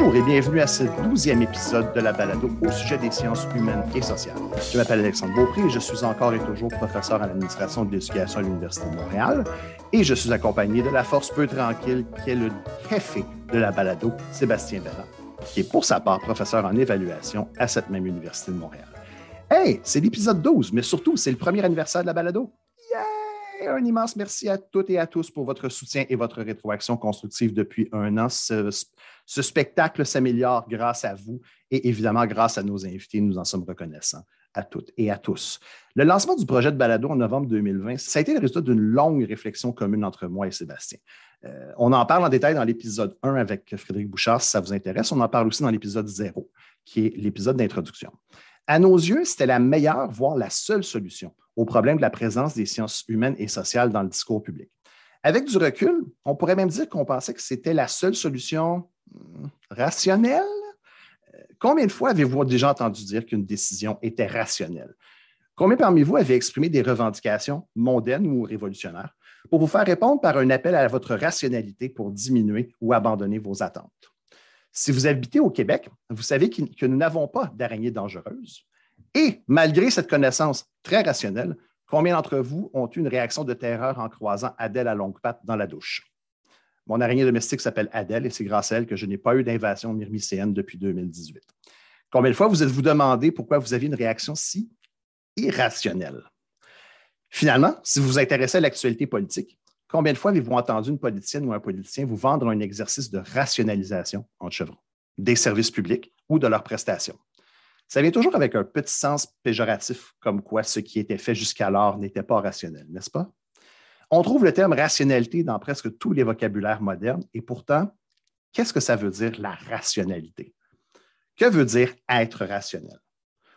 Bonjour et bienvenue à ce douzième épisode de la balado au sujet des sciences humaines et sociales. Je m'appelle Alexandre Beaupré et je suis encore et toujours professeur à l'administration de l'éducation à l'Université de Montréal et je suis accompagné de la force peu tranquille qui est le café de la balado, Sébastien Bellin, qui est pour sa part professeur en évaluation à cette même Université de Montréal. Hey, c'est l'épisode 12, mais surtout, c'est le premier anniversaire de la balado. Yeah! Un immense merci à toutes et à tous pour votre soutien et votre rétroaction constructive depuis un an. Ce, ce spectacle s'améliore grâce à vous et évidemment grâce à nos invités. Nous en sommes reconnaissants à toutes et à tous. Le lancement du projet de balado en novembre 2020, ça a été le résultat d'une longue réflexion commune entre moi et Sébastien. Euh, on en parle en détail dans l'épisode 1 avec Frédéric Bouchard, si ça vous intéresse. On en parle aussi dans l'épisode 0, qui est l'épisode d'introduction. À nos yeux, c'était la meilleure, voire la seule solution au problème de la présence des sciences humaines et sociales dans le discours public. Avec du recul, on pourrait même dire qu'on pensait que c'était la seule solution rationnel? Combien de fois avez-vous déjà entendu dire qu'une décision était rationnelle? Combien parmi vous avez exprimé des revendications mondaines ou révolutionnaires pour vous faire répondre par un appel à votre rationalité pour diminuer ou abandonner vos attentes? Si vous habitez au Québec, vous savez que nous n'avons pas d'araignées dangereuses. Et malgré cette connaissance très rationnelle, combien d'entre vous ont eu une réaction de terreur en croisant Adèle à longue patte dans la douche? Mon araignée domestique s'appelle Adèle et c'est grâce à elle que je n'ai pas eu d'invasion myrmicéenne depuis 2018. Combien de fois vous êtes-vous demandé pourquoi vous aviez une réaction si irrationnelle? Finalement, si vous vous intéressez à l'actualité politique, combien de fois avez-vous entendu une politicienne ou un politicien vous vendre un exercice de rationalisation en chevrons, des services publics ou de leurs prestations? Ça vient toujours avec un petit sens péjoratif, comme quoi ce qui était fait jusqu'alors n'était pas rationnel, n'est-ce pas? On trouve le terme rationalité dans presque tous les vocabulaires modernes et pourtant, qu'est-ce que ça veut dire la rationalité? Que veut dire être rationnel?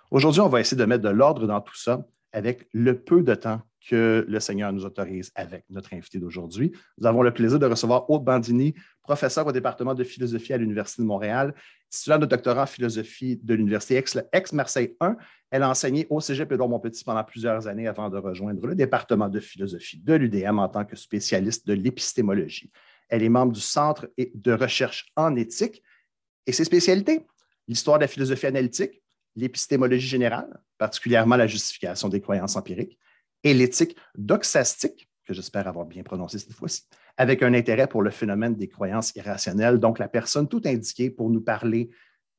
Aujourd'hui, on va essayer de mettre de l'ordre dans tout ça avec le peu de temps que le Seigneur nous autorise avec notre invité d'aujourd'hui. Nous avons le plaisir de recevoir Aude Bandini, professeur au département de philosophie à l'Université de Montréal, titulaire de doctorat en philosophie de l'Université ex-Marseille 1. Elle a enseigné au Cégep Montpetit pendant plusieurs années avant de rejoindre le département de philosophie de l'UDM en tant que spécialiste de l'épistémologie. Elle est membre du Centre de recherche en éthique et ses spécialités, l'histoire de la philosophie analytique, l'épistémologie générale, particulièrement la justification des croyances empiriques, et l'éthique doxastique, que j'espère avoir bien prononcé cette fois-ci, avec un intérêt pour le phénomène des croyances irrationnelles. Donc, la personne tout indiquée pour nous parler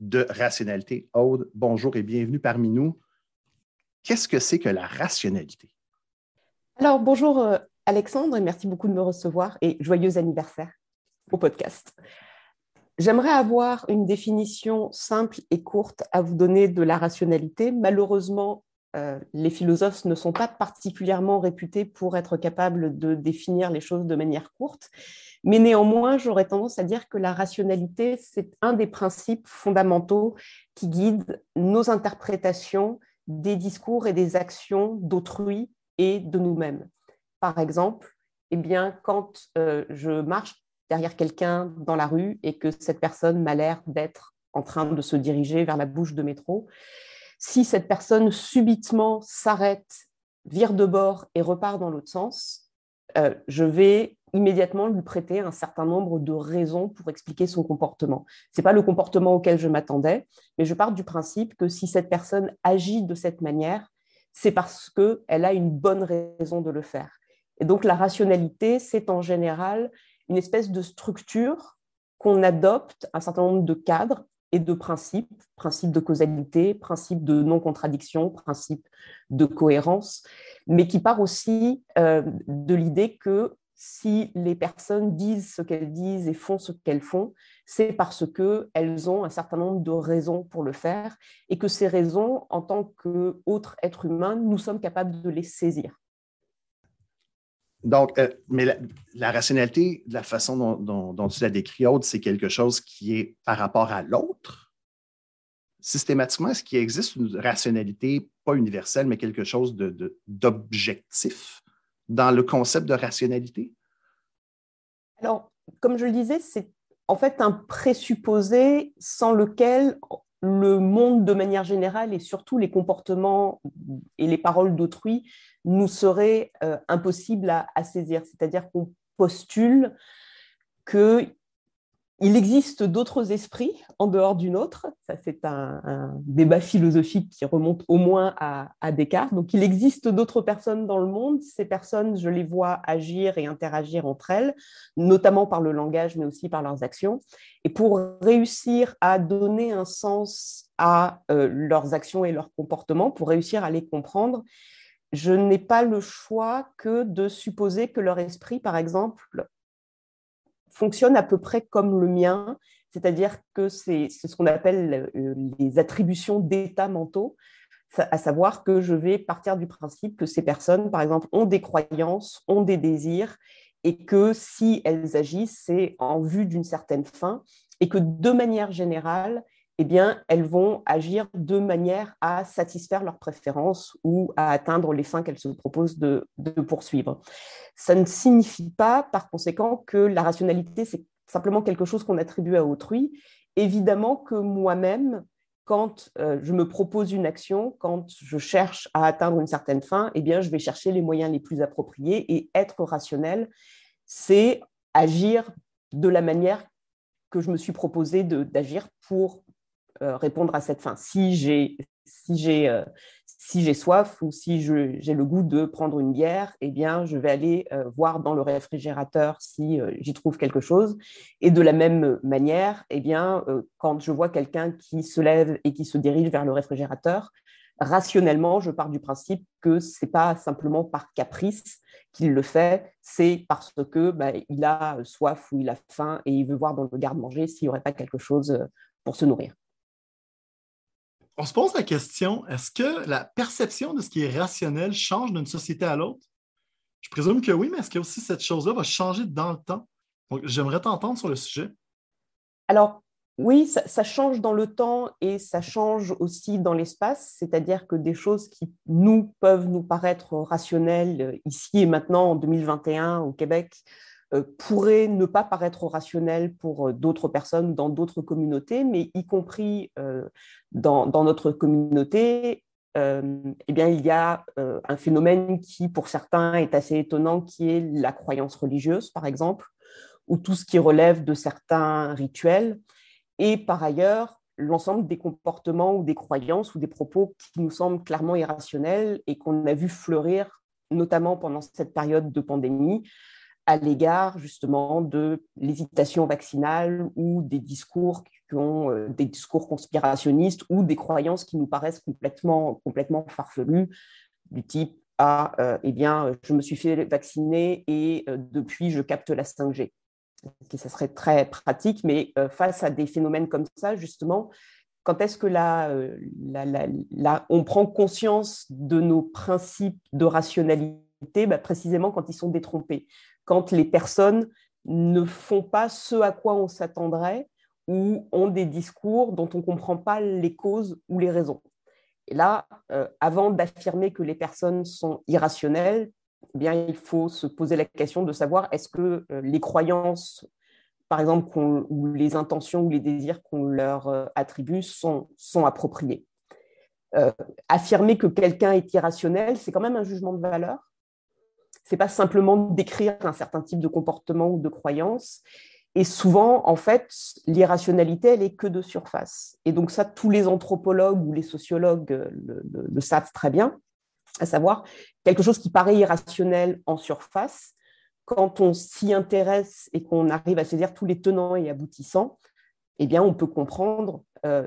de rationalité. Aude, bonjour et bienvenue parmi nous. Qu'est-ce que c'est que la rationalité? Alors, bonjour euh, Alexandre et merci beaucoup de me recevoir et joyeux anniversaire au podcast. J'aimerais avoir une définition simple et courte à vous donner de la rationalité. Malheureusement, euh, les philosophes ne sont pas particulièrement réputés pour être capables de définir les choses de manière courte, mais néanmoins, j'aurais tendance à dire que la rationalité, c'est un des principes fondamentaux qui guident nos interprétations des discours et des actions d'autrui et de nous-mêmes. Par exemple, eh bien, quand euh, je marche derrière quelqu'un dans la rue et que cette personne m'a l'air d'être en train de se diriger vers la bouche de métro, si cette personne subitement s'arrête, vire de bord et repart dans l'autre sens, euh, je vais immédiatement lui prêter un certain nombre de raisons pour expliquer son comportement. Ce n'est pas le comportement auquel je m'attendais, mais je pars du principe que si cette personne agit de cette manière, c'est parce qu'elle a une bonne raison de le faire. Et donc la rationalité, c'est en général une espèce de structure qu'on adopte, un certain nombre de cadres de principes, principe de causalité, principe de non-contradiction, principe de cohérence, mais qui part aussi euh, de l'idée que si les personnes disent ce qu'elles disent et font ce qu'elles font, c'est parce qu'elles ont un certain nombre de raisons pour le faire et que ces raisons, en tant qu'autres êtres humains, nous sommes capables de les saisir. Donc, euh, mais la, rationalité, la façon dont, tu la décris, Aude, c'est quelque chose qui est par rapport à l'autre. Systématiquement, est-ce qu'il existe une rationalité, pas universelle, mais quelque chose d'objectif dans le concept de rationalité? Alors, comme je le disais, c'est en fait un présupposé sans lequel le monde de manière générale et surtout les comportements et les paroles d'autrui nous seraient euh, impossibles à, saisir. C'est-à-dire qu'on postule qu'il il existe d'autres esprits en dehors du nôtre. Ça, c'est un, débat philosophique qui remonte au moins à, Descartes. Donc, il existe d'autres personnes dans le monde. Ces personnes, je les vois agir et interagir entre elles, notamment par le langage, mais aussi par leurs actions. Et pour réussir à donner un sens à euh, leurs actions et leurs comportements, pour réussir à les comprendre, je n'ai pas le choix que de supposer que leur esprit, par exemple, fonctionne à peu près comme le mien, c'est-à-dire que c'est ce qu'on appelle euh, les attributions d'états mentaux, à savoir que je vais partir du principe que ces personnes, par exemple, ont des croyances, ont des désirs, et que si elles agissent, c'est en vue d'une certaine fin, et que de manière générale, eh bien, elles vont agir de manière à satisfaire leurs préférences ou à atteindre les fins qu'elles se proposent de, poursuivre. Ça ne signifie pas, par conséquent, que la rationalité, c'est simplement quelque chose qu'on attribue à autrui. Évidemment que moi-même, quand euh, je me propose une action, quand je cherche à atteindre une certaine fin, eh bien, je vais chercher les moyens les plus appropriés et être rationnel, c'est agir de la manière que je me suis proposé d'agir pour répondre à cette fin. Si j'ai si j'ai euh, si soif ou si j'ai le goût de prendre une bière, eh bien, je vais aller euh, voir dans le réfrigérateur si j'y trouve quelque chose. Et de la même manière, eh bien, quand je vois quelqu'un qui se lève et qui se dirige vers le réfrigérateur, rationnellement, je pars du principe que c'est pas simplement par caprice qu'il le fait, c'est parce que bah, il a soif ou il a faim et il veut voir dans le garde-manger s'il n'y aurait pas quelque chose pour se nourrir on se pose la question, est-ce que la perception de ce qui est rationnel change d'une société à l'autre? Je présume que oui, mais est-ce que aussi cette chose-là va changer dans le temps? j'aimerais t'entendre sur le sujet. Alors, oui, ça, change dans le temps et ça change aussi dans l'espace, c'est-à-dire que des choses qui nous peuvent nous paraître rationnelles euh, ici et maintenant en 2021 au Québec pourrait ne pas paraître rationnel pour euh, d'autres personnes dans d'autres communautés, mais y compris euh, dans, notre communauté, eh bien, il y a un phénomène qui, pour certains, est assez étonnant, qui est la croyance religieuse, par exemple, ou tout ce qui relève de certains rituels. Et par ailleurs, l'ensemble des comportements ou des croyances ou des propos qui nous semblent clairement irrationnels et qu'on a vu fleurir, notamment pendant cette période de pandémie, à l'égard justement de l'hésitation vaccinale ou des discours qui ont euh, des discours conspirationnistes ou des croyances qui nous paraissent complètement, complètement farfelues, du type ah, euh, eh bien, je me suis fait vacciner et euh, depuis, je capte la 5G. Ça serait très pratique, mais face à des phénomènes comme ça, justement, quand est-ce que là, on prend conscience de nos principes de rationalité? Bah, Précisément quand ils sont détrompés quand les personnes ne font pas ce à quoi on s'attendrait ou ont des discours dont on ne comprend pas les causes ou les raisons. Et là, euh, avant d'affirmer que les personnes sont irrationnelles, eh bien, il faut se poser la question de savoir est-ce que euh, les croyances, par exemple, ou les intentions ou les désirs qu'on leur euh, attribue sont, sont appropriés. affirmer que quelqu'un est irrationnel, c'est quand même un jugement de valeur c'est pas simplement décrire un certain type de comportement ou de croyance. Et souvent, en fait, l'irrationalité, elle est que de surface. Et donc ça, tous les anthropologues ou les sociologues le, savent très bien, à savoir quelque chose qui paraît irrationnel en surface, quand on s'y intéresse et qu'on arrive à saisir tous les tenants et aboutissants, eh bien, on peut comprendre euh,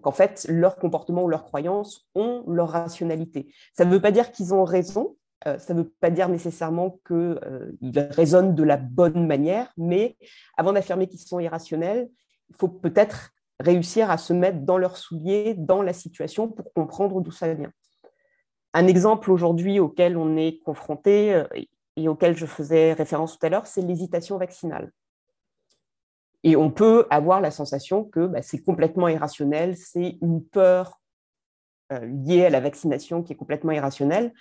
qu'en fait, leurs comportements ou leurs croyances ont leur rationalité. Ça ne veut pas dire qu'ils ont raison, euh, ça ne veut pas dire nécessairement qu'ils euh, raisonnent de la bonne manière, mais avant d'affirmer qu'ils sont irrationnels, il faut peut-être réussir à se mettre dans leurs souliers, dans la situation, pour comprendre d'où ça vient. Un exemple aujourd'hui auquel on est confronté euh, et auquel je faisais référence tout à l'heure, c'est l'hésitation vaccinale. Et on peut avoir la sensation que bah, c'est complètement irrationnel, c'est une peur liée à la vaccination qui est complètement irrationnelle.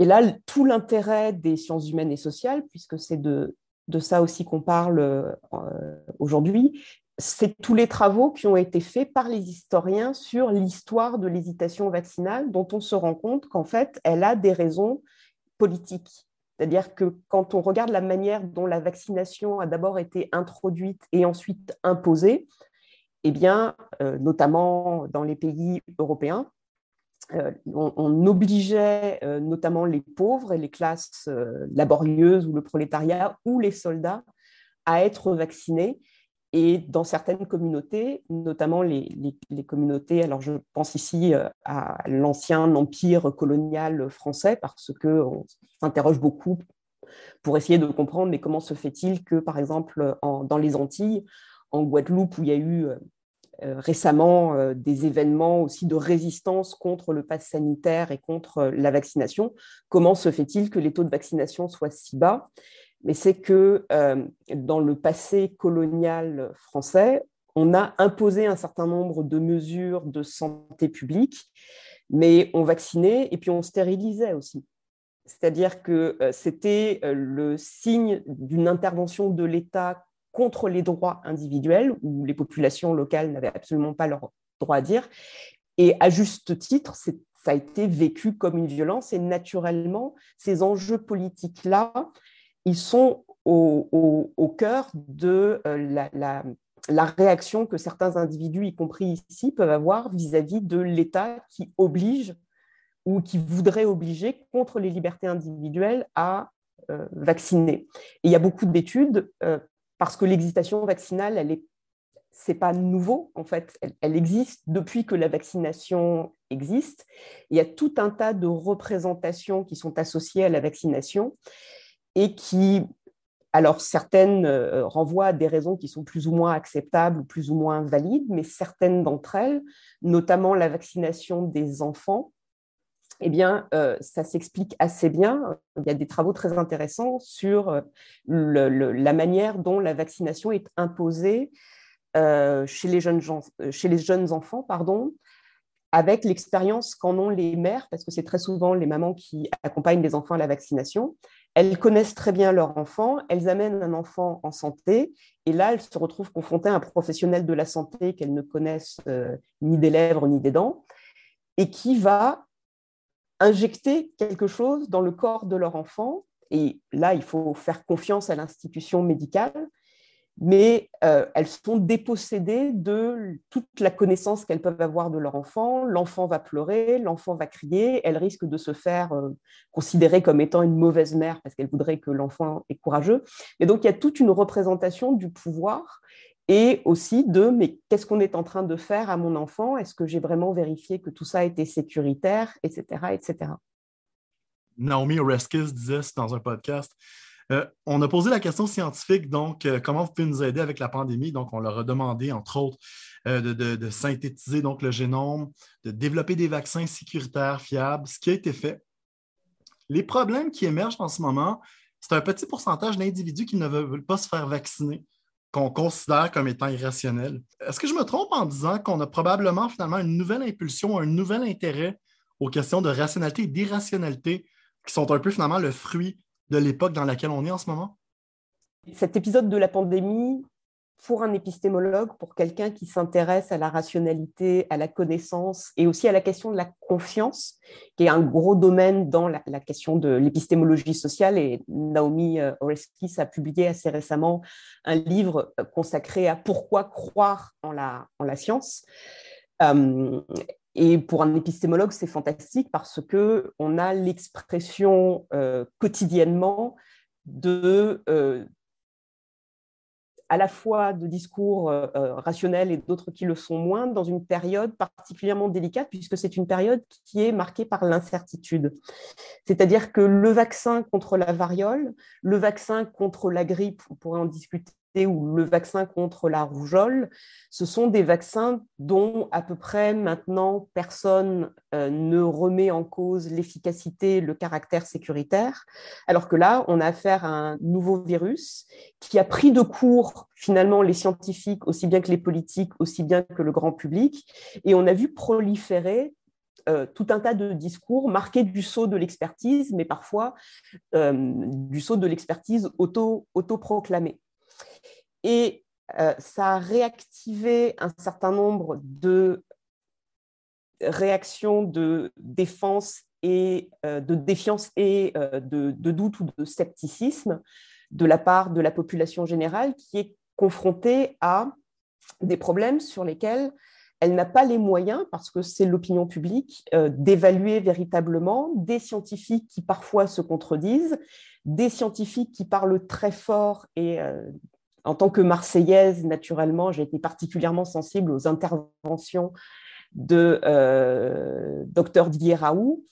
Et là, tout l'intérêt des sciences humaines et sociales, puisque c'est de, ça aussi qu'on parle euh, aujourd'hui, c'est tous les travaux qui ont été faits par les historiens sur l'histoire de l'hésitation vaccinale, dont on se rend compte qu'en fait, elle a des raisons politiques. C'est-à-dire que quand on regarde la manière dont la vaccination a d'abord été introduite et ensuite imposée, eh bien, euh, notamment dans les pays européens, euh, on, obligeait euh, notamment les pauvres et les classes laborieuses ou le prolétariat ou les soldats à être vaccinés. Et dans certaines communautés, notamment les, communautés, alors je pense ici à l'ancien empire colonial français, parce qu'on s'interroge beaucoup pour essayer de comprendre, mais comment se fait-il que, par exemple, dans les Antilles, en Guadeloupe, où il y a eu euh, récemment euh, des événements aussi de résistance contre le pass sanitaire et contre euh, la vaccination. Comment se fait-il que les taux de vaccination soient si bas? Mais c'est que dans le passé colonial français, on a imposé un certain nombre de mesures de santé publique, mais on vaccinait et puis on stérilisait aussi. C'est-à-dire que c'était le signe d'une intervention de l'État contre les droits individuels, où les populations locales n'avaient absolument pas leur droit à dire. Et à juste titre, ça a été vécu comme une violence. Et naturellement, ces enjeux politiques-là, ils sont au, cœur de euh, la, réaction que certains individus, y compris ici, peuvent avoir vis-à-vis de l'État qui oblige ou qui voudrait obliger contre les libertés individuelles à euh, vacciner. Et il y a beaucoup d'études euh, parce que l'excitation vaccinale, elle est c'est pas nouveau en fait, elle, existe depuis que la vaccination existe. Il y a tout un tas de représentations qui sont associées à la vaccination et qui, alors certaines euh, renvoient à des raisons qui sont plus ou moins acceptables ou plus ou moins valides, mais certaines d'entre elles, notamment la vaccination des enfants, eh bien, euh, ça s'explique assez bien. Il y a des travaux très intéressants sur euh, la manière dont la vaccination est imposée euh, chez, les jeunes chez les jeunes enfants, pardon, avec l'expérience qu'en ont les mères, parce que c'est très souvent les mamans qui accompagnent les enfants à la vaccination. Elles connaissent très bien leur enfant, elles amènent un enfant en santé, et là, elles se retrouvent confrontées à un professionnel de la santé qu'elles ne connaissent ni des lèvres ni des dents, et qui va injecter quelque chose dans le corps de leur enfant. Et là, il faut faire confiance à l'institution médicale, mais euh, elles sont dépossédées de toute la connaissance qu'elles peuvent avoir de leur enfant. L'enfant va pleurer, l'enfant va crier, elles risquent de se faire euh, considérer comme étant une mauvaise mère parce qu'elles voudraient que l'enfant est courageux. Et donc, il y a toute une représentation du pouvoir et aussi de mais qu'est-ce qu'on est en train de faire à mon enfant? Est-ce que j'ai vraiment vérifié que tout ça était sécuritaire, etc., etc. Naomi Oreskes disait dans un podcast. Euh, on a posé la question scientifique, donc euh, comment vous pouvez nous aider avec la pandémie? Donc, on leur a demandé, entre autres, euh, de, synthétiser donc, le génome, de développer des vaccins sécuritaires, fiables, ce qui a été fait. Les problèmes qui émergent en ce moment, c'est un petit pourcentage d'individus qui ne veulent pas se faire vacciner qu'on considère comme étant irrationnel. Est-ce que je me trompe en disant qu'on a probablement finalement une nouvelle impulsion, un nouvel intérêt aux questions de rationalité et d'irrationalité qui sont un peu finalement le fruit de l'époque dans laquelle on est en ce moment? Cet épisode de la pandémie pour un épistémologue, pour quelqu'un qui s'intéresse à la rationalité, à la connaissance et aussi à la question de la confiance, qui est un gros domaine dans la, question de l'épistémologie sociale. Et Naomi euh, Oreskes a publié assez récemment un livre euh, consacré à pourquoi croire en la, en la science. Euh, et pour un épistémologue, c'est fantastique parce que on a l'expression quotidiennement de, à la fois de discours euh, euh, rationnels et d'autres qui le sont moins, dans une période particulièrement délicate, puisque c'est une période qui est marquée par l'incertitude. C'est-à-dire que le vaccin contre la variole, le vaccin contre la grippe, on pourrait en discuter ou le vaccin contre la rougeole, ce sont des vaccins dont à peu près maintenant personne euh, ne remet en cause l'efficacité, le caractère sécuritaire, alors que là, on a affaire à un nouveau virus qui a pris de court finalement les scientifiques, aussi bien que les politiques, aussi bien que le grand public, et on a vu proliférer euh, tout un tas de discours marqués du saut de l'expertise, mais parfois euh, du saut de l'expertise auto-proclamée. Et euh, ça a réactivé un certain nombre de réactions de défense et de défiance et de, de, doute ou de scepticisme de la part de la population générale qui est confrontée à des problèmes sur lesquels elle n'a pas les moyens, parce que c'est l'opinion publique, euh, d'évaluer véritablement des scientifiques qui parfois se contredisent, des scientifiques qui parlent très fort et euh, en tant que Marseillaise, naturellement, j'ai été particulièrement sensible aux interventions de euh, Dr Didier Raoult,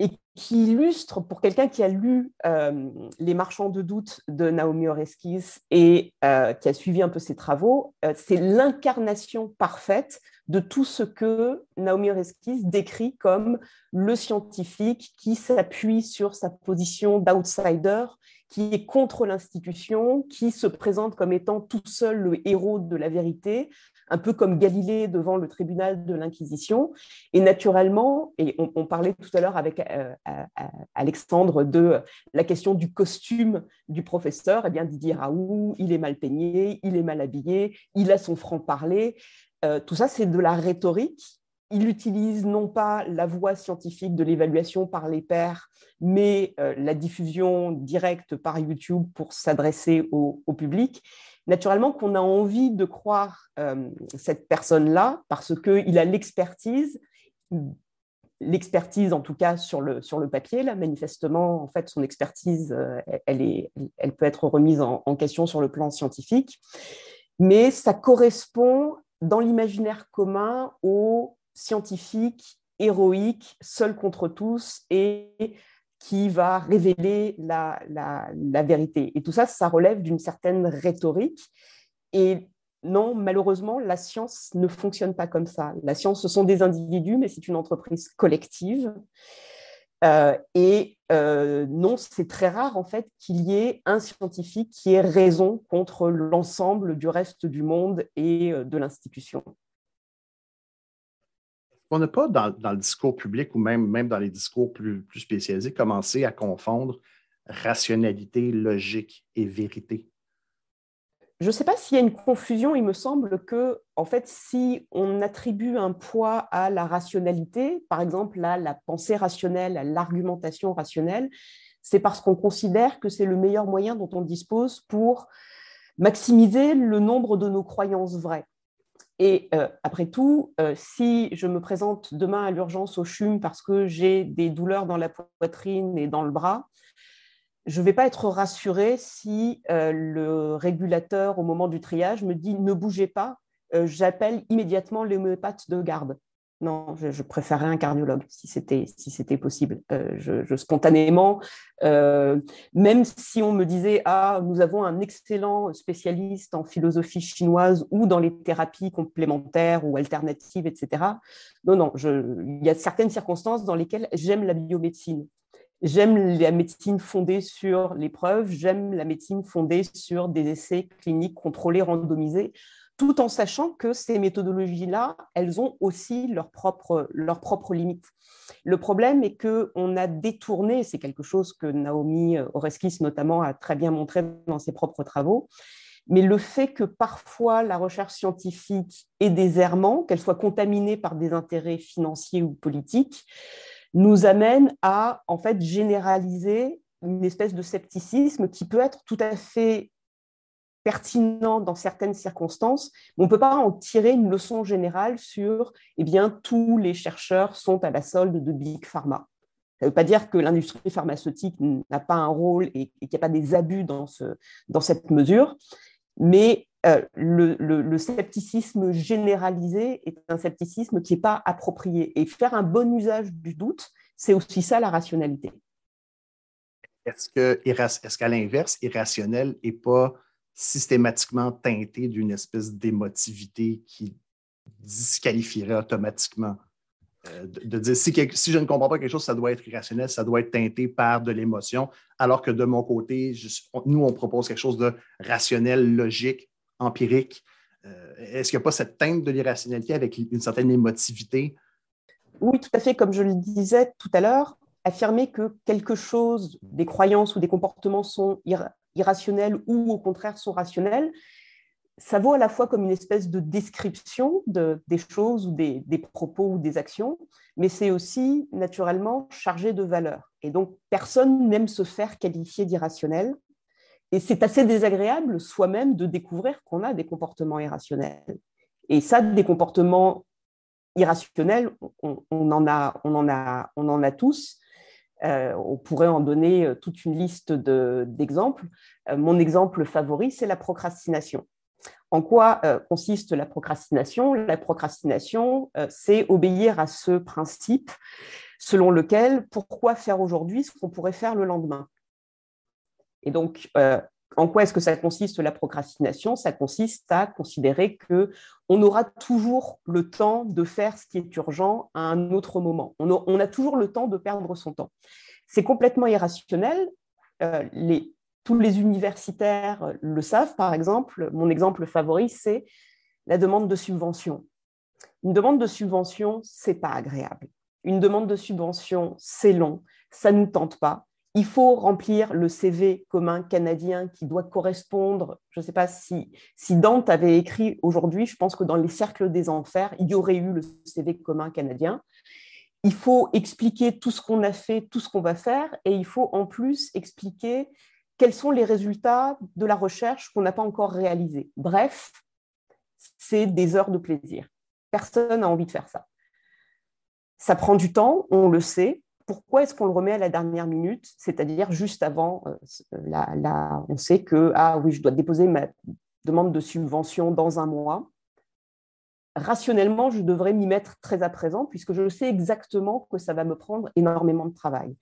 et qui illustre, pour quelqu'un qui a lu euh, Les marchands de doute de Naomi Oreskes et euh, qui a suivi un peu ses travaux, euh, c'est l'incarnation parfaite de tout ce que Naomi Oreskes décrit comme le scientifique qui s'appuie sur sa position d'outsider, qui est contre l'institution, qui se présente comme étant tout seul le héros de la vérité, un peu comme Galilée devant le tribunal de l'Inquisition. Et naturellement, et on, parlait tout à l'heure avec euh, Alexandre de la question du costume du professeur, eh bien Didier Raoult, il est mal peigné, il est mal habillé, il a son franc-parler. Euh, tout ça, c'est de la rhétorique. Il utilise non pas la voie scientifique de l'évaluation par les pairs, mais la diffusion directe par YouTube pour s'adresser au, au public naturellement qu'on a envie de croire euh, cette personne-là parce qu'il a l'expertise, l'expertise en tout cas sur le, sur le papier. Là, manifestement, en fait, son expertise, euh, elle, est, elle peut être remise en, question sur le plan scientifique, mais ça correspond dans l'imaginaire commun aux scientifiques héroïques, seuls contre tous et qui va révéler la, la, vérité. Et tout ça, ça relève d'une certaine rhétorique. Et non, malheureusement, la science ne fonctionne pas comme ça. La science, ce sont des individus, mais c'est une entreprise collective. Euh, et euh, non, c'est très rare en fait qu'il y ait un scientifique qui ait raison contre l'ensemble du reste du monde et euh, de l'institution on n'a pas, dans, le discours public ou même, même dans les discours plus, plus spécialisés, commencé à confondre rationalité, logique et vérité? Je ne sais pas s'il y a une confusion. Il me semble que, en fait, si on attribue un poids à la rationalité, par exemple à la pensée rationnelle, à l'argumentation rationnelle, c'est parce qu'on considère que c'est le meilleur moyen dont on dispose pour maximiser le nombre de nos croyances vraies. Et euh, après tout, euh, si je me présente demain à l'urgence au CHUM parce que j'ai des douleurs dans la poitrine et dans le bras, je ne vais pas être rassurée si euh, le régulateur, au moment du triage, me dit ne bougez pas, j'appelle immédiatement l'homéopathe de garde. Non, je, préférerais un cardiologue si c'était si c'était possible. Euh, spontanément, euh, même si on me disait ah nous avons un excellent spécialiste en philosophie chinoise ou dans les thérapies complémentaires ou alternatives, etc. Non non, il y a certaines circonstances dans lesquelles j'aime la biomédecine. J'aime la médecine fondée sur les preuves, j'aime la médecine fondée sur des essais cliniques contrôlés, randomisés tout en sachant que ces méthodologies-là, elles ont aussi leurs propres, limites. Le problème est qu'on a détourné, c'est quelque chose que Naomi Oreskis notamment a très bien montré dans ses propres travaux, mais le fait que parfois la recherche scientifique ait des errements, qu'elle soit contaminée par des intérêts financiers ou politiques, nous amène à en fait généraliser une espèce de scepticisme qui peut être tout à fait pertinent dans certaines circonstances, mais on ne peut pas en tirer une leçon générale sur eh bien, tous les chercheurs sont à la solde de Big Pharma. Ça ne veut pas dire que l'industrie pharmaceutique n'a pas un rôle et, qu'il n'y a pas des abus dans, ce, dans cette mesure, mais euh, le, le, scepticisme généralisé est un scepticisme qui n'est pas approprié. Et faire un bon usage du doute, c'est aussi ça la rationalité. Est-ce qu'à l'inverse, irrationnel n'est pas systématiquement teinté d'une espèce d'émotivité qui disqualifierait automatiquement. Euh, de, dire si, je ne comprends pas quelque chose, ça doit être irrationnel, ça doit être teinté par de l'émotion, alors que de mon côté, nous, on propose quelque chose de rationnel, logique, empirique. Euh, est-ce qu'il n'y a pas cette teinte de l'irrationalité avec une certaine émotivité? Oui, tout à fait. Comme je le disais tout à l'heure, affirmer que quelque chose, des croyances ou des comportements sont irrationnels ou au contraire sont rationnels, ça vaut à la fois comme une espèce de description de, des choses ou des, propos ou des actions, mais c'est aussi naturellement chargé de valeur. Et donc, personne n'aime se faire qualifier d'irrationnel. Et c'est assez désagréable soi-même de découvrir qu'on a des comportements irrationnels. Et ça, des comportements irrationnels, on, en, a, on, en, a, on en a tous. Euh, on pourrait en donner toute une liste d'exemples. Euh, mon exemple favori, c'est la procrastination. En quoi euh, consiste la procrastination? La procrastination, euh, c'est obéir à ce principe selon lequel pourquoi faire aujourd'hui ce qu'on pourrait faire le lendemain? Et donc, euh, en quoi est-ce que ça consiste la procrastination? Ça consiste à considérer que on aura toujours le temps de faire ce qui est urgent à un autre moment. On a, toujours le temps de perdre son temps. C'est complètement irrationnel. les tous les universitaires le savent, par exemple. Mon exemple favori, c'est la demande de subvention. Une demande de subvention, c'est pas agréable. Une demande de subvention, c'est long, ça ne nous tente pas. Il faut remplir le CV commun canadien qui doit correspondre. Je ne sais pas si, Dante avait écrit aujourd'hui, je pense que dans les cercles des enfers, il y aurait eu le CV commun canadien. Il faut expliquer tout ce qu'on a fait, tout ce qu'on va faire, et il faut en plus expliquer quels sont les résultats de la recherche qu'on n'a pas encore réalisés. Bref, c'est des heures de plaisir. Personne n'a envie de faire ça. Ça prend du temps, on le sait. Pourquoi est-ce qu'on le remet à la dernière minute, c'est-à-dire juste avant euh, On sait que, ah oui, je dois déposer ma demande de subvention dans un mois. Rationnellement, je devrais m'y mettre très à présent, puisque je sais exactement que ça va me prendre énormément de travail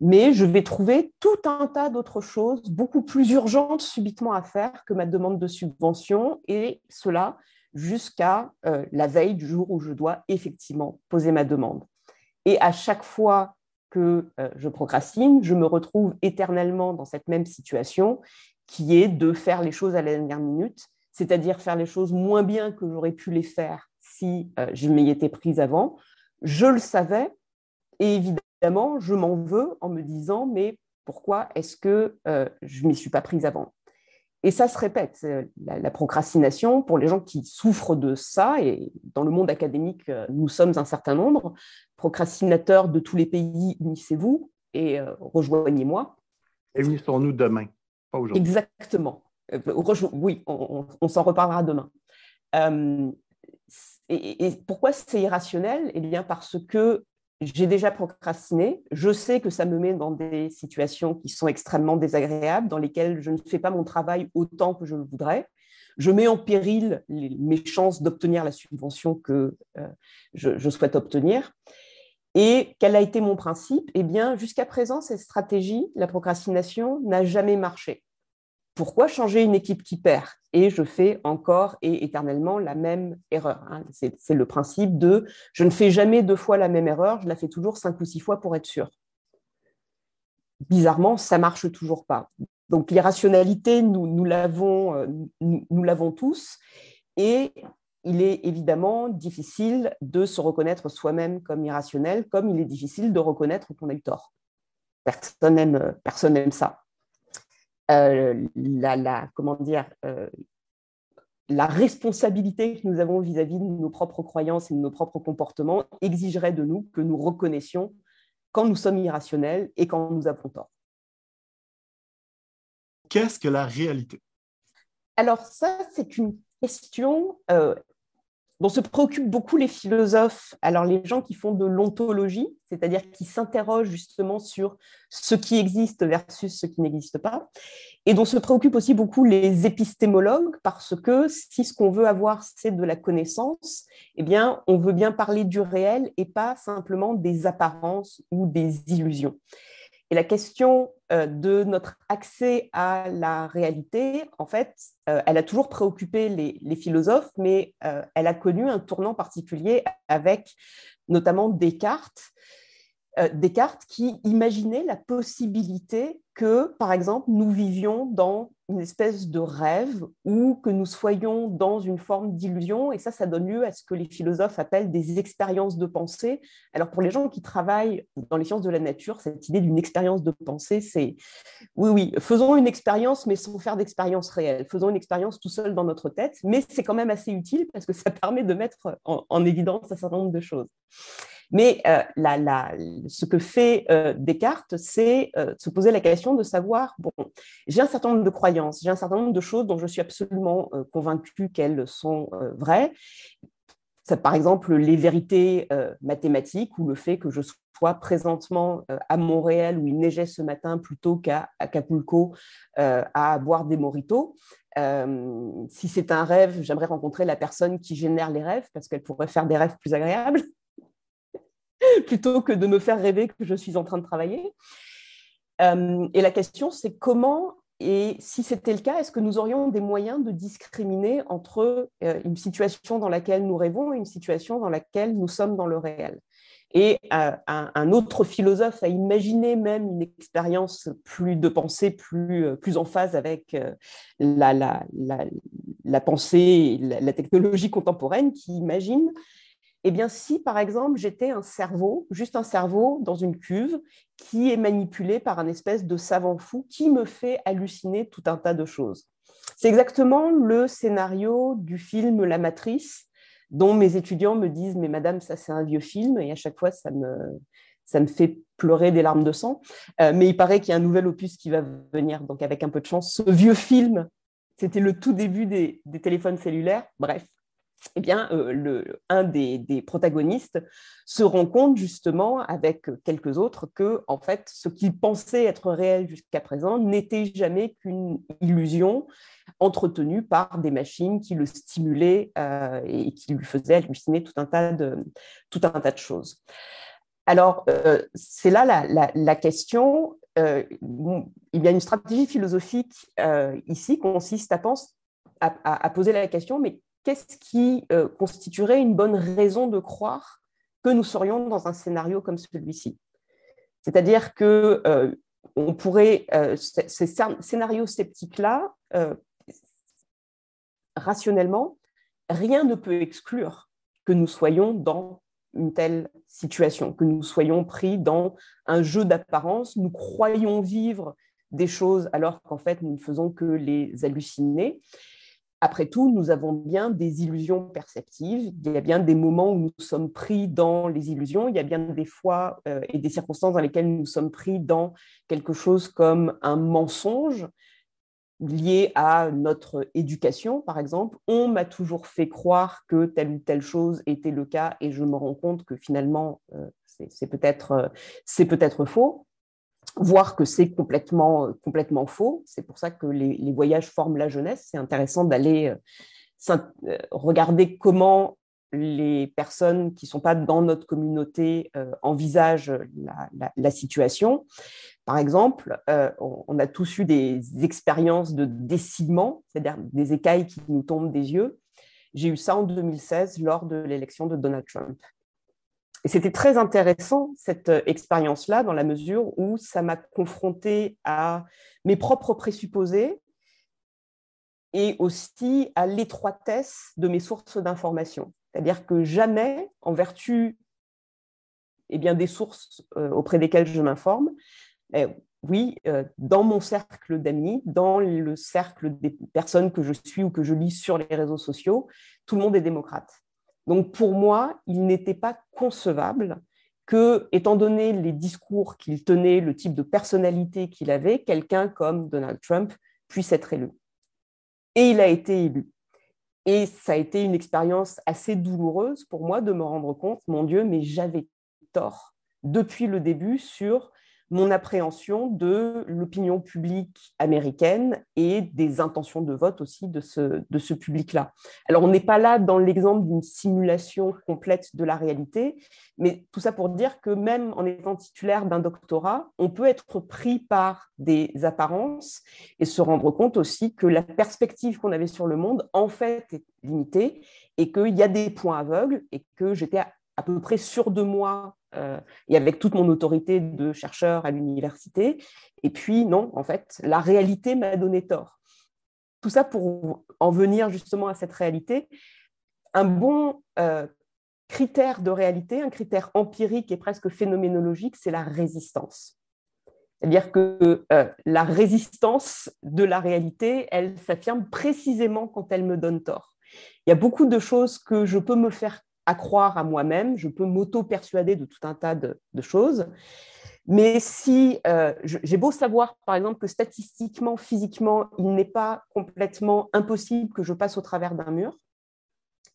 mais je vais trouver tout un tas d'autres choses beaucoup plus urgentes subitement à faire que ma demande de subvention, et cela jusqu'à euh, la veille du jour où je dois effectivement poser ma demande. Et à chaque fois que euh, je procrastine, je me retrouve éternellement dans cette même situation qui est de faire les choses à la dernière minute, c'est-à-dire faire les choses moins bien que j'aurais pu les faire si euh, je m'y étais prise avant. Je le savais, et évidemment, je m'en veux en me disant, mais pourquoi est-ce que euh, je ne m'y suis pas prise avant? Et ça se répète, la, procrastination, pour les gens qui souffrent de ça, et dans le monde académique, euh, nous sommes un certain nombre, procrastinateurs de tous les pays, unissez-vous et euh, rejoignez-moi. Et unissons-nous demain, pas aujourd'hui. Exactement. oui, on, s'en reparlera demain. et, et, pourquoi c'est irrationnel? Eh bien, parce que j'ai déjà procrastiné. Je sais que ça me met dans des situations qui sont extrêmement désagréables, dans lesquelles je ne fais pas mon travail autant que je le voudrais. Je mets en péril mes chances d'obtenir la subvention que euh, je, souhaite obtenir. Et quel a été mon principe? Eh bien, jusqu'à présent, cette stratégie, la procrastination, n'a jamais marché pourquoi changer une équipe qui perd? Et je fais encore et éternellement la même erreur. Hein. C'est le principe de je ne fais jamais deux fois la même erreur, je la fais toujours cinq ou six fois pour être sûr. Bizarrement, ça marche toujours pas. Donc l'irrationalité, nous, nous l'avons euh, tous, et il est évidemment difficile de se reconnaître soi-même comme irrationnel, comme il est difficile de reconnaître qu'on a eu tort. Personne n'aime ça. Euh, la, comment dire, euh, la responsabilité que nous avons vis-à-vis de nos propres croyances et de nos propres comportements exigerait de nous que nous reconnaissions quand nous sommes irrationnels et quand nous avons tort. Qu'est-ce que la réalité? Alors ça, c'est une question euh, dont se préoccupent beaucoup les philosophes, alors les gens qui font de l'ontologie, c'est-à-dire qui s'interrogent justement sur ce qui existe versus ce qui n'existe pas, et dont se préoccupent aussi beaucoup les épistémologues, parce que si ce qu'on veut avoir, c'est de la connaissance, eh bien, on veut bien parler du réel et pas simplement des apparences ou des illusions. Et la question euh, de notre accès à la réalité, en fait, euh, elle a toujours préoccupé les, philosophes, mais euh, elle a connu un tournant particulier avec notamment Descartes, Descartes qui imaginait la possibilité que, par exemple, nous vivions dans une espèce de rêve ou que nous soyons dans une forme d'illusion. Et ça, ça donne lieu à ce que les philosophes appellent des expériences de pensée. Alors, pour les gens qui travaillent dans les sciences de la nature, cette idée d'une expérience de pensée, c'est oui, oui, faisons une expérience, mais sans faire d'expérience réelle. Faisons une expérience tout seul dans notre tête, mais c'est quand même assez utile parce que ça permet de mettre en, en évidence un certain nombre de choses. Mais euh, ce que fait euh, Descartes, c'est euh, se poser la question de savoir, bon, j'ai un certain nombre de croyances, j'ai un certain nombre de choses dont je suis absolument convaincue qu'elles sont vraies. par exemple, les vérités mathématiques ou le fait que je sois présentement à Montréal où il neigeait ce matin plutôt qu'à Acapulco à boire des moritos. si c'est un rêve, j'aimerais rencontrer la personne qui génère les rêves parce qu'elle pourrait faire des rêves plus agréables. plutôt que de me faire rêver que je suis en train de travailler. Euh, et la question, c'est comment, et si c'était le cas, est-ce que nous aurions des moyens de discriminer entre euh, une situation dans laquelle nous rêvons et une situation dans laquelle nous sommes dans le réel? Et euh, un, autre philosophe a imaginé même une expérience plus de pensée, plus, plus en phase avec la, la, la, la, pensée, la, technologie contemporaine, qui imagine eh bien, si par exemple j'étais un cerveau, juste un cerveau dans une cuve qui est manipulé par un espèce de savant fou qui me fait halluciner tout un tas de choses. C'est exactement le scénario du film La Matrice, dont mes étudiants me disent Mais madame, ça c'est un vieux film, et à chaque fois ça me, ça me fait pleurer des larmes de sang. Euh, mais il paraît qu'il y a un nouvel opus qui va venir, donc avec un peu de chance. Ce vieux film, c'était le tout début des téléphones cellulaires. Bref, eh bien, euh, un des, protagonistes se rend compte justement avec quelques autres que, en fait, ce qu'il pensait être réel jusqu'à présent n'était jamais qu'une illusion entretenue par des machines qui le stimulaient euh, et qui lui faisaient halluciner tout un tas de, tout un tas de choses. Alors, euh, c'est là la, question. il y a une stratégie philosophique ici qui consiste à, penser, à poser la question, mais qu'est-ce qui euh, constituerait une bonne raison de croire que nous serions dans un scénario comme celui-ci? C'est-à-dire que euh, on pourrait, euh, ces scénarios sceptiques-là, rationnellement, rien ne peut exclure que nous soyons dans une telle situation, que nous soyons pris dans un jeu d'apparence, nous croyons vivre des choses alors qu'en fait nous ne faisons que les halluciner. Après tout, nous avons bien des illusions perceptives. Il y a bien des moments où nous sommes pris dans les illusions. Il y a bien des fois euh, et des circonstances dans lesquelles nous sommes pris dans quelque chose comme un mensonge lié à notre éducation, par exemple. On m'a toujours fait croire que telle ou telle chose était le cas et je me rends compte que finalement, euh, c'est peut-être euh, peut faux voir que c'est complètement, euh, complètement faux. C'est pour ça que les, voyages forment la jeunesse. C'est intéressant d'aller euh, euh, regarder comment les personnes qui ne sont pas dans notre communauté envisagent la, situation. Par exemple, on, a tous eu des expériences de décilement, c'est-à-dire des écailles qui nous tombent des yeux. J'ai eu ça en 2016 lors de l'élection de Donald Trump. C'était très intéressant, cette euh, expérience-là, dans la mesure où ça m'a confronté à mes propres présupposés et aussi à l'étroitesse de mes sources d'information. C'est-à-dire que jamais, en vertu eh bien, des sources euh, auprès desquelles je m'informe, eh, oui, euh, dans mon cercle d'amis, dans le cercle des personnes que je suis ou que je lis sur les réseaux sociaux, tout le monde est démocrate. Donc pour moi, il n'était pas concevable que, étant donné les discours qu'il tenait, le type de personnalité qu'il avait, quelqu'un comme Donald Trump puisse être élu. Et il a été élu. Et ça a été une expérience assez douloureuse pour moi de me rendre compte, mon Dieu, mais j'avais tort depuis le début sur mon appréhension de l'opinion publique américaine et des intentions de vote aussi de ce, de ce public-là. Alors, on n'est pas là dans l'exemple d'une simulation complète de la réalité, mais tout ça pour dire que même en étant titulaire d'un doctorat, on peut être pris par des apparences et se rendre compte aussi que la perspective qu'on avait sur le monde, en fait, est limitée et qu'il y a des points aveugles et que j'étais à peu près sûr de moi euh, et avec toute mon autorité de chercheur à l'université. Et puis, non, en fait, la réalité m'a donné tort. Tout ça pour en venir justement à cette réalité. Un bon euh, critère de réalité, un critère empirique et presque phénoménologique, c'est la résistance. C'est-à-dire que euh, la résistance de la réalité, elle s'affirme précisément quand elle me donne tort. Il y a beaucoup de choses que je peux me faire croire à moi-même, je peux m'auto-persuader de tout un tas de, choses. Mais si euh, j'ai beau savoir, par exemple, que statistiquement, physiquement, il n'est pas complètement impossible que je passe au travers d'un mur,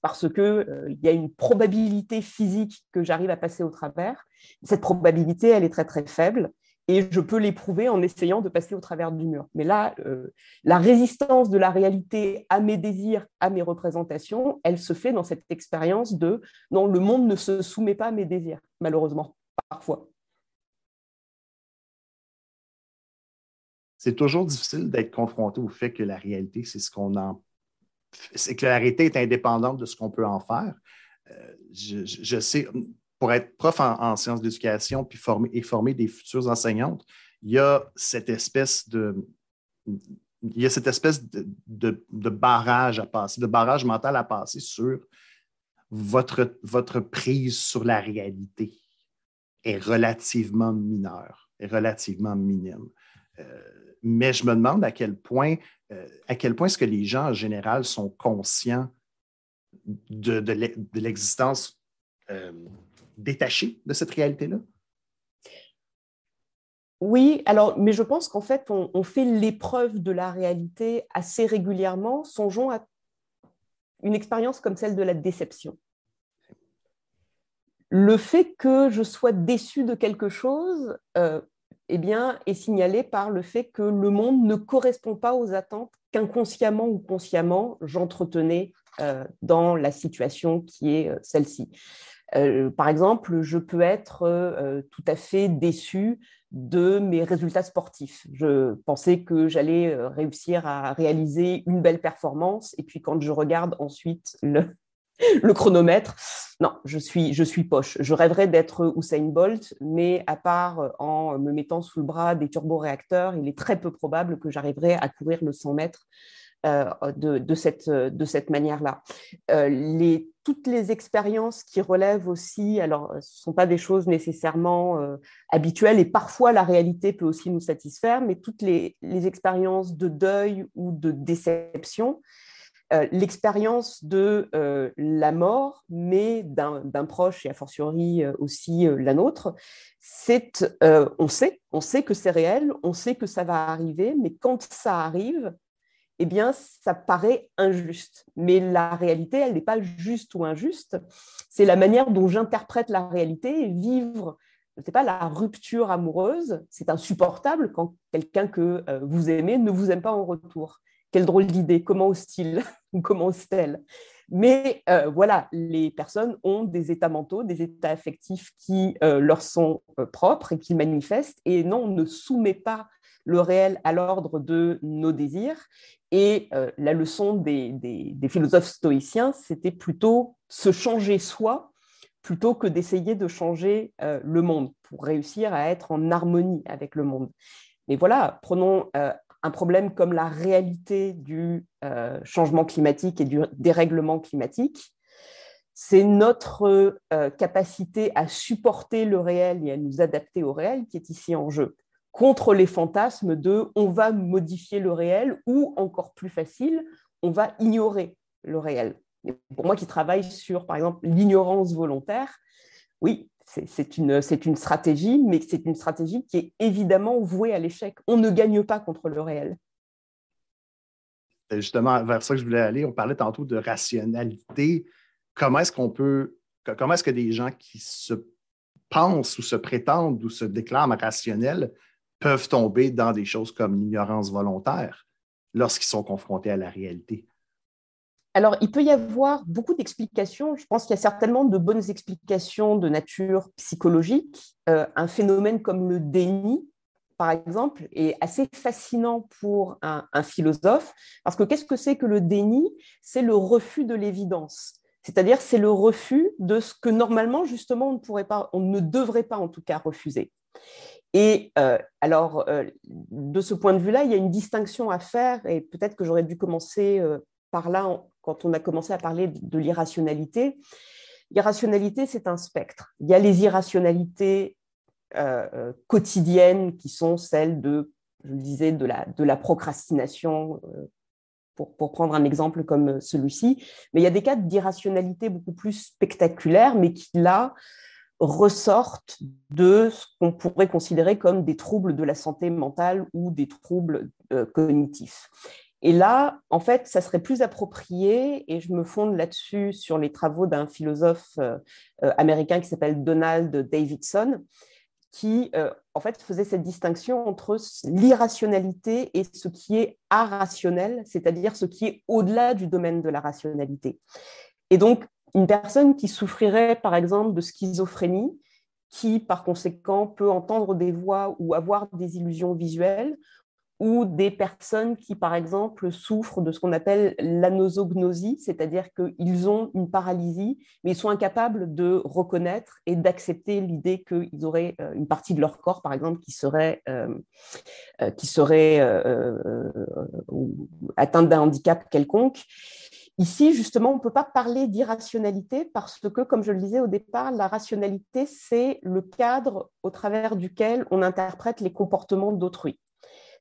parce qu'il euh, y a une probabilité physique que j'arrive à passer au travers, cette probabilité, elle est très très faible et je peux l'éprouver en essayant de passer au travers du mur. Mais là, euh, la résistance de la réalité à mes désirs, à mes représentations, elle se fait dans cette expérience de non, le monde ne se soumet pas à mes désirs, malheureusement, parfois. C'est toujours difficile d'être confronté au fait que la réalité, c'est ce qu'on en c'est que la réalité est indépendante de ce qu'on peut en faire. Euh, je, sais, pour être prof en, sciences d'éducation puis former, et former des futures enseignantes, il y a cette espèce de, il y a cette espèce de, barrage à passer, de barrage mental à passer sur votre, votre prise sur la réalité est relativement mineure, est relativement minime. Euh, mais je me demande à quel point, euh, point est-ce que les gens en général sont conscients de, de l'existence euh, détaché de cette réalité-là? Oui, alors, mais je pense qu'en fait, on, fait l'épreuve de la réalité assez régulièrement. Songeons à une expérience comme celle de la déception. Le fait que je sois déçu de quelque chose euh, eh bien, est signalé par le fait que le monde ne correspond pas aux attentes qu'inconsciemment ou consciemment j'entretenais euh, dans la situation qui est euh, celle-ci. Euh, par exemple, je peux être euh, tout à fait déçu de mes résultats sportifs. Je pensais que j'allais euh, réussir à réaliser une belle performance, et puis quand je regarde ensuite le, chronomètre, non, je suis, poche. Je rêverais d'être Usain Bolt, mais à part en me mettant sous le bras des turboréacteurs, il est très peu probable que j'arriverai à courir le 100 mètres euh, de, cette, de cette manière-là. Euh, toutes les expériences qui relèvent aussi, alors ce ne sont pas des choses nécessairement euh, habituelles et parfois la réalité peut aussi nous satisfaire, mais toutes les, les expériences de deuil ou de déception, l'expérience de la mort, mais d'un proche et a fortiori aussi la nôtre, c'est, on sait, on sait que c'est réel, on sait que ça va arriver, mais quand ça arrive, eh bien, ça paraît injuste. Mais la réalité, elle n'est pas juste ou injuste. C'est la manière dont j'interprète la réalité vivre, je sais pas, la rupture amoureuse. C'est insupportable quand quelqu'un que euh, vous aimez ne vous aime pas en retour. Quelle drôle d'idée. Comment ose-t-il comment ose-t-elle Mais euh, voilà, les personnes ont des états mentaux, des états affectifs qui euh, leur sont propres et qui manifestent. Et non, on ne soumet pas le réel à l'ordre de nos désirs. Et euh, la leçon des, philosophes stoïciens, c'était plutôt se changer soi plutôt que d'essayer de changer euh, le monde pour réussir à être en harmonie avec le monde. Mais voilà, prenons euh, un problème comme la réalité du changement climatique et du dérèglement climatique. C'est notre capacité à supporter le réel et à nous adapter au réel qui est ici en jeu contre les fantasmes de on va modifier le réel ou encore plus facile, on va ignorer le réel. pour moi qui travaille sur, par exemple, l'ignorance volontaire, oui, c'est une, stratégie, mais c'est une stratégie qui est évidemment vouée à l'échec. On ne gagne pas contre le réel. C'est justement vers ça que je voulais aller. On parlait tantôt de rationalité. Comment est-ce qu'on peut, comment est-ce que des gens qui se pensent ou se prétendent ou se déclarent rationnels peuvent tomber dans des choses comme l'ignorance volontaire lorsqu'ils sont confrontés à la réalité? Alors, il peut y avoir beaucoup d'explications. Je pense qu'il y a certainement de bonnes explications de nature psychologique. Euh, un phénomène comme le déni, par exemple, est assez fascinant pour un, philosophe, parce que qu'est-ce que c'est que le déni? C'est le refus de l'évidence. C'est-à-dire, c'est le refus de ce que normalement, justement, on ne pourrait pas, on ne devrait pas en tout cas refuser. Et euh, alors, euh, de ce point de vue-là, il y a une distinction à faire, et peut-être que j'aurais dû commencer euh, par là quand on a commencé à parler de, l'irrationalité. L'irrationalité, c'est un spectre. Il y a les irrationalités quotidiennes qui sont celles de, je le disais, de la, procrastination, pour, pour, prendre un exemple comme celui-ci. Mais il y a des cas d'irrationalité beaucoup plus spectaculaires, mais qui, là, ressortent de ce qu'on pourrait considérer comme des troubles de la santé mentale ou des troubles euh, cognitifs. Et là, en fait, ça serait plus approprié, et je me fonde là-dessus sur les travaux d'un philosophe euh, euh, américain qui s'appelle Donald Davidson, qui en fait faisait cette distinction entre l'irrationalité et ce qui est irrationnel, c'est-à-dire ce qui est au-delà du domaine de la rationalité. Et donc, une personne qui souffrirait, par exemple, de schizophrénie, qui, par conséquent, peut entendre des voix ou avoir des illusions visuelles, ou des personnes qui, par exemple, souffrent de ce qu'on appelle l'anosognosie, c'est-à-dire qu'ils ont une paralysie, mais ils sont incapables de reconnaître et d'accepter l'idée qu'ils auraient euh, une partie de leur corps, par exemple, qui serait, euh, euh, qui serait atteinte d'un handicap quelconque. Ici, justement, on ne peut pas parler d'irrationalité parce que, comme je le disais au départ, la rationalité, c'est le cadre au travers duquel on interprète les comportements d'autrui.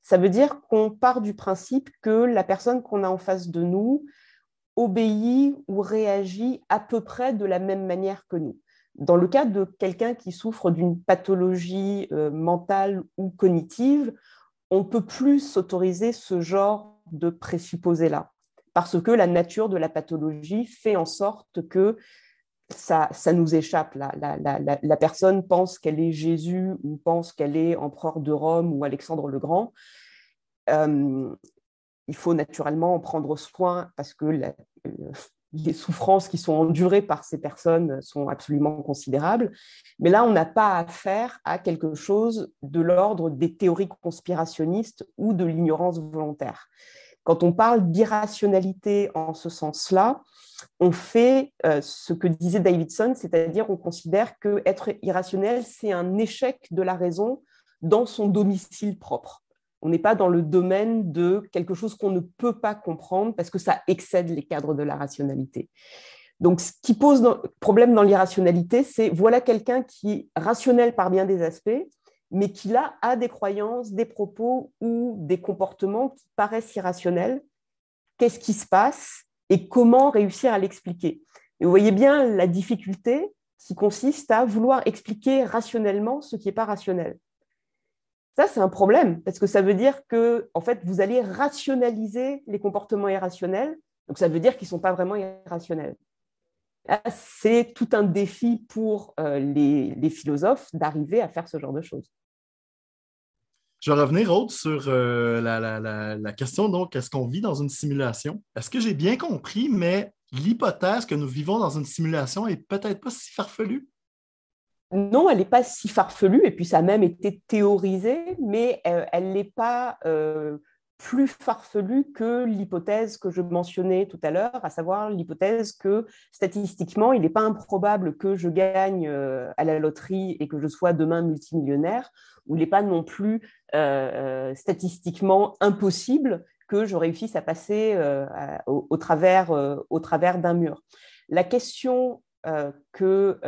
Ça veut dire qu'on part du principe que la personne qu'on a en face de nous obéit ou réagit à peu près de la même manière que nous. Dans le cas de quelqu'un qui souffre d'une pathologie euh, mentale ou cognitive, on ne peut plus s'autoriser ce genre de présupposé-là parce que la nature de la pathologie fait en sorte que ça, nous échappe. La, personne pense qu'elle est Jésus ou pense qu'elle est empereur de Rome ou Alexandre le Grand. Euh, il faut naturellement en prendre soin parce que les souffrances qui sont endurées par ces personnes sont absolument considérables. Mais là, on n'a pas affaire à quelque chose de l'ordre des théories conspirationnistes ou de l'ignorance volontaire. Quand on parle d'irrationalité en ce sens-là, on fait euh, ce que disait Davidson, c'est-à-dire on considère que être irrationnel, c'est un échec de la raison dans son domicile propre. On n'est pas dans le domaine de quelque chose qu'on ne peut pas comprendre parce que ça excède les cadres de la rationalité. Donc, ce qui pose problème dans l'irrationalité, c'est voilà quelqu'un qui est rationnel par bien des aspects, mais qui là a des croyances, des propos ou des comportements qui paraissent irrationnels. Qu'est-ce qui se passe et comment réussir à l'expliquer? Et vous voyez bien la difficulté qui consiste à vouloir expliquer rationnellement ce qui n'est pas rationnel. Ça, c'est un problème, parce que ça veut dire que, en fait, vous allez rationaliser les comportements irrationnels, donc ça veut dire qu'ils ne sont pas vraiment irrationnels. C'est tout un défi pour euh, les philosophes d'arriver à faire ce genre de choses. Je vais revenir, Aude, sur euh, la, question, donc, est-ce qu'on vit dans une simulation? Est-ce que j'ai bien compris, mais l'hypothèse que nous vivons dans une simulation est peut-être pas si farfelue? Non, elle n'est pas si farfelue, et puis ça a même été théorisé, mais euh, elle n'est pas euh, plus farfelu que l'hypothèse que je mentionnais tout à l'heure, à savoir l'hypothèse que statistiquement, il n'est pas improbable que je gagne euh, à la loterie et que je sois demain multimillionnaire, ou il n'est pas non plus euh, euh, statistiquement impossible que je réussisse à passer au, travers, travers d'un mur. La question que,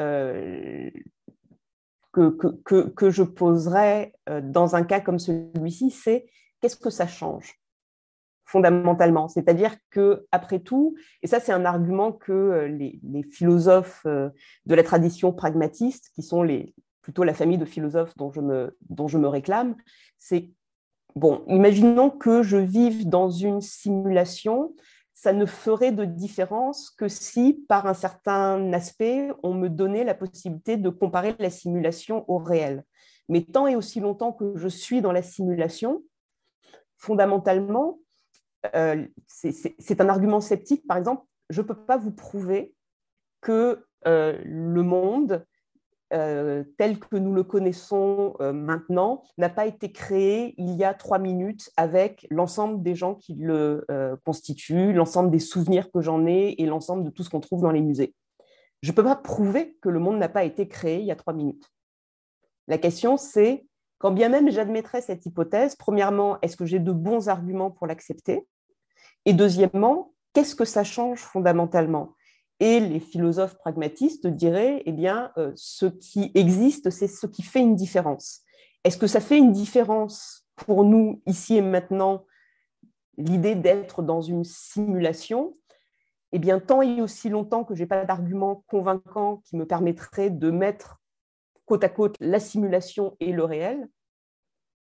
que, que, que, je poserais dans un cas comme celui-ci, c'est qu'est-ce que ça change fondamentalement? C'est-à-dire que après tout, et ça c'est un argument que euh, les, philosophes euh, de la tradition pragmatiste, qui sont les, plutôt la famille de philosophes dont je me, dont je me réclame, c'est bon, imaginons que je vive dans une simulation, ça ne ferait de différence que si, par un certain aspect, on me donnait la possibilité de comparer la simulation au réel. Mais tant et aussi longtemps que je suis dans la simulation, fondamentalement, euh, c'est un argument sceptique. Par exemple, je ne peux pas vous prouver que euh, le monde tel que nous le connaissons maintenant, n'a pas été créé il y a trois minutes avec l'ensemble des gens qui le constituent, l'ensemble des souvenirs que j'en ai et l'ensemble de tout ce qu'on trouve dans les musées. Je ne peux pas prouver que le monde n'a pas été créé il y a trois minutes. La question, c'est, quand bien même j'admettrais cette hypothèse, premièrement, est-ce que j'ai de bons arguments pour l'accepter? Et deuxièmement, qu'est-ce que ça change fondamentalement? Et les philosophes pragmatistes diraient, eh bien, euh, ce qui existe, c'est ce qui fait une différence. Est-ce que ça fait une différence pour nous, ici et maintenant, l'idée d'être dans une simulation? Eh bien, tant et aussi longtemps que je n'ai pas d'argument convaincant qui me permettrait de mettre côte à côte la simulation et le réel,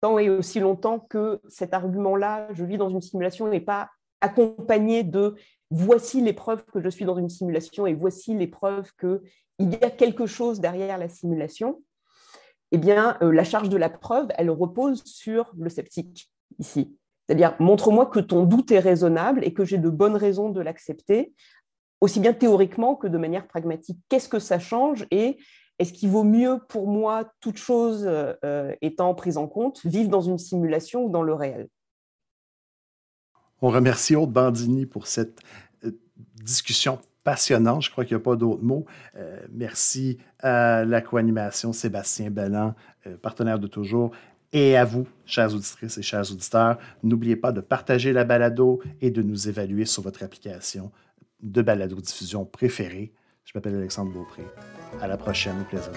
tant et aussi longtemps que cet argument-là, je vis dans une simulation, n'est pas accompagné de voici les preuves que je suis dans une simulation et voici les preuves qu'il y a quelque chose derrière la simulation, eh bien, euh, la charge de la preuve, elle repose sur le sceptique ici. C'est-à-dire, montre-moi que ton doute est raisonnable et que j'ai de bonnes raisons de l'accepter, aussi bien théoriquement que de manière pragmatique. Qu'est-ce que ça change et est-ce qu'il vaut mieux pour moi, toute chose euh, étant prise en compte, vivre dans une simulation ou dans le réel? On remercie Aude Bandini pour cette euh, discussion passionnante. Je crois qu'il n'y a pas d'autres mots. Euh, merci à la co-animation Sébastien Bellan, partenaire de toujours, et à vous, chères auditrices et chers auditeurs, n'oubliez pas de partager la balado et de nous évaluer sur votre application de balado-diffusion préférée. Je m'appelle Alexandre Beaupré. À la prochaine, plaisir